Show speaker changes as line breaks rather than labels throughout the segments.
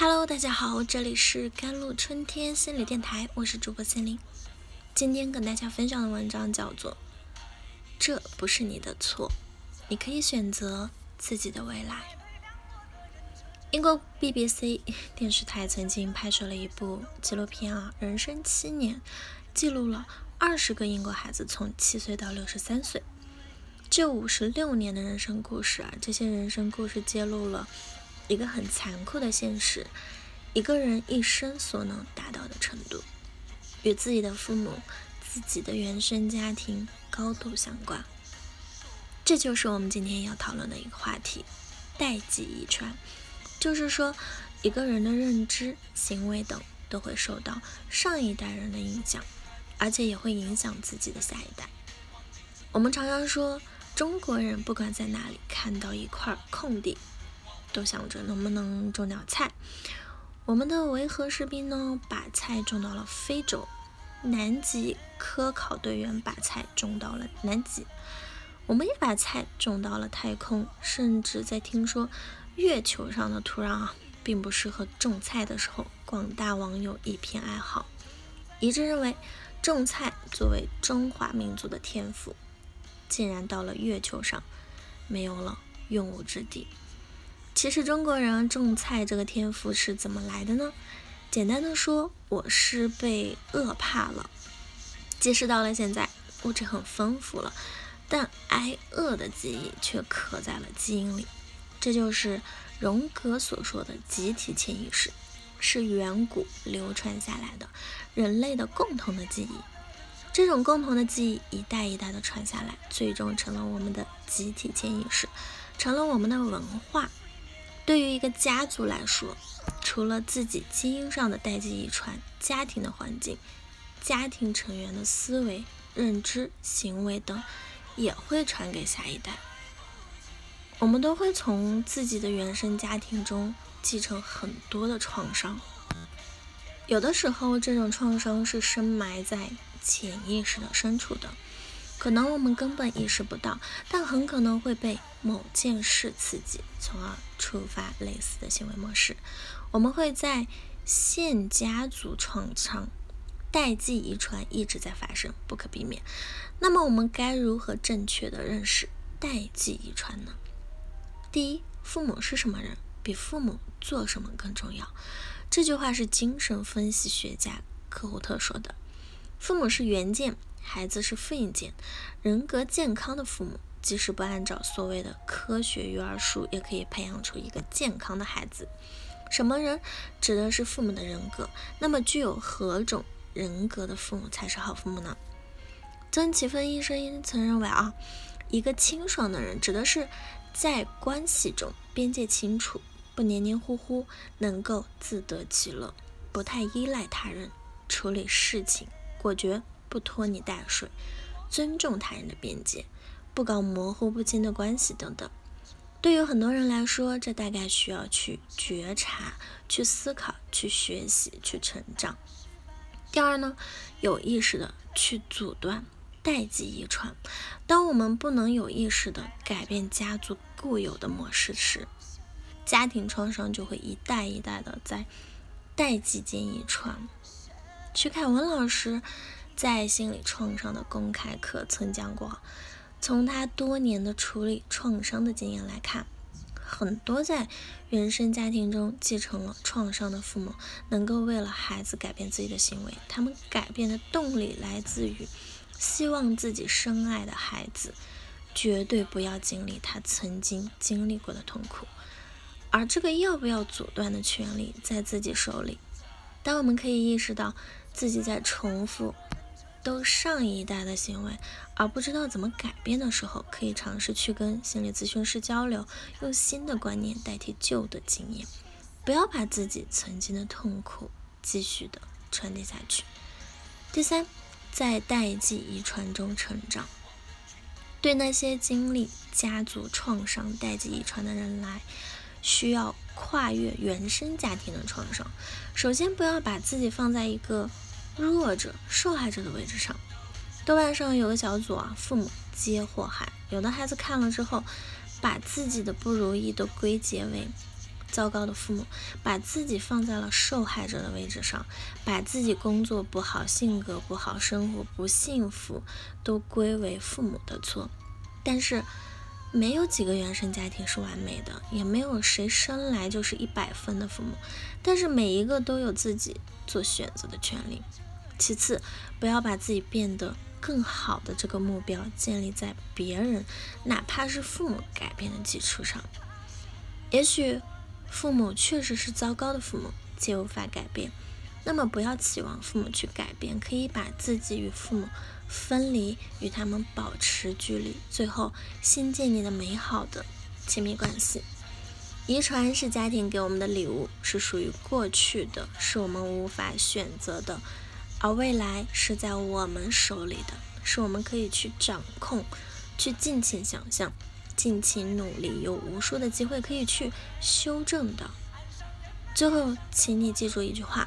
Hello，大家好，这里是甘露春天心理电台，我是主播心灵。今天跟大家分享的文章叫做《这不是你的错，你可以选择自己的未来》。英国 BBC 电视台曾经拍摄了一部纪录片啊，人生七年，记录了二十个英国孩子从七岁到六十三岁，这五十六年的人生故事啊，这些人生故事揭露了。一个很残酷的现实，一个人一生所能达到的程度，与自己的父母、自己的原生家庭高度相关。这就是我们今天要讨论的一个话题——代际遗传。就是说，一个人的认知、行为等都会受到上一代人的影响，而且也会影响自己的下一代。我们常常说，中国人不管在哪里看到一块空地。都想着能不能种点菜。我们的维和士兵呢，把菜种到了非洲；南极科考队员把菜种到了南极。我们也把菜种到了太空，甚至在听说月球上的土壤啊，并不适合种菜的时候，广大网友一片哀嚎，一致认为种菜作为中华民族的天赋，竟然到了月球上没有了用武之地。其实中国人种菜这个天赋是怎么来的呢？简单的说，我是被饿怕了。即使到了现在，物质很丰富了，但挨饿的记忆却刻在了基因里。这就是荣格所说的集体潜意识，是远古流传下来的人类的共同的记忆。这种共同的记忆一代一代的传下来，最终成了我们的集体潜意识，成了我们的文化。对于一个家族来说，除了自己基因上的代际遗传，家庭的环境、家庭成员的思维、认知、行为等，也会传给下一代。我们都会从自己的原生家庭中继承很多的创伤，有的时候这种创伤是深埋在潜意识的深处的。可能我们根本意识不到，但很可能会被某件事刺激，从而触发类似的行为模式。我们会在现家族创伤、代际遗传一直在发生，不可避免。那么我们该如何正确的认识代际遗传呢？第一，父母是什么人，比父母做什么更重要。这句话是精神分析学家科胡特说的。父母是原件。孩子是复印件，人格健康的父母，即使不按照所谓的科学育儿术，也可以培养出一个健康的孩子。什么人指的是父母的人格？那么具有何种人格的父母才是好父母呢？曾奇芬医生曾认为啊，一个清爽的人，指的是在关系中边界清楚，不黏黏糊糊，能够自得其乐，不太依赖他人，处理事情果决。不拖泥带水，尊重他人的边界，不搞模糊不清的关系等等。对于很多人来说，这大概需要去觉察、去思考、去学习、去成长。第二呢，有意识的去阻断代际遗传。当我们不能有意识的改变家族固有的模式时，家庭创伤就会一代一代的在代际间遗传。徐凯文老师。在心理创伤的公开课曾讲过，从他多年的处理创伤的经验来看，很多在原生家庭中继承了创伤的父母，能够为了孩子改变自己的行为，他们改变的动力来自于希望自己深爱的孩子绝对不要经历他曾经经历过的痛苦，而这个要不要阻断的权利在自己手里。当我们可以意识到自己在重复。都上一代的行为，而不知道怎么改变的时候，可以尝试去跟心理咨询师交流，用新的观念代替旧的经验，不要把自己曾经的痛苦继续的传递下去。第三，在代际遗传中成长，对那些经历家族创伤、代际遗传的人来，需要跨越原生家庭的创伤。首先，不要把自己放在一个。弱者、受害者的位置上，豆瓣上有个小组啊，父母皆祸害。有的孩子看了之后，把自己的不如意都归结为糟糕的父母，把自己放在了受害者的位置上，把自己工作不好、性格不好、生活不幸福都归为父母的错。但是，没有几个原生家庭是完美的，也没有谁生来就是一百分的父母。但是每一个都有自己做选择的权利。其次，不要把自己变得更好的这个目标建立在别人，哪怕是父母改变的基础上。也许父母确实是糟糕的父母，且无法改变。那么不要期望父母去改变，可以把自己与父母分离，与他们保持距离，最后新建立的美好的亲密关系。遗传是家庭给我们的礼物，是属于过去的，是我们无法选择的。而未来是在我们手里的，是我们可以去掌控、去尽情想象、尽情努力，有无数的机会可以去修正的。最后，请你记住一句话：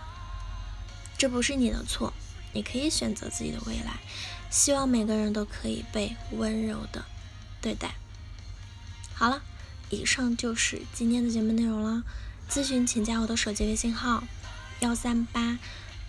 这不是你的错，你可以选择自己的未来。希望每个人都可以被温柔的对待。好了，以上就是今天的节目内容了。咨询请加我的手机微信号：幺三八。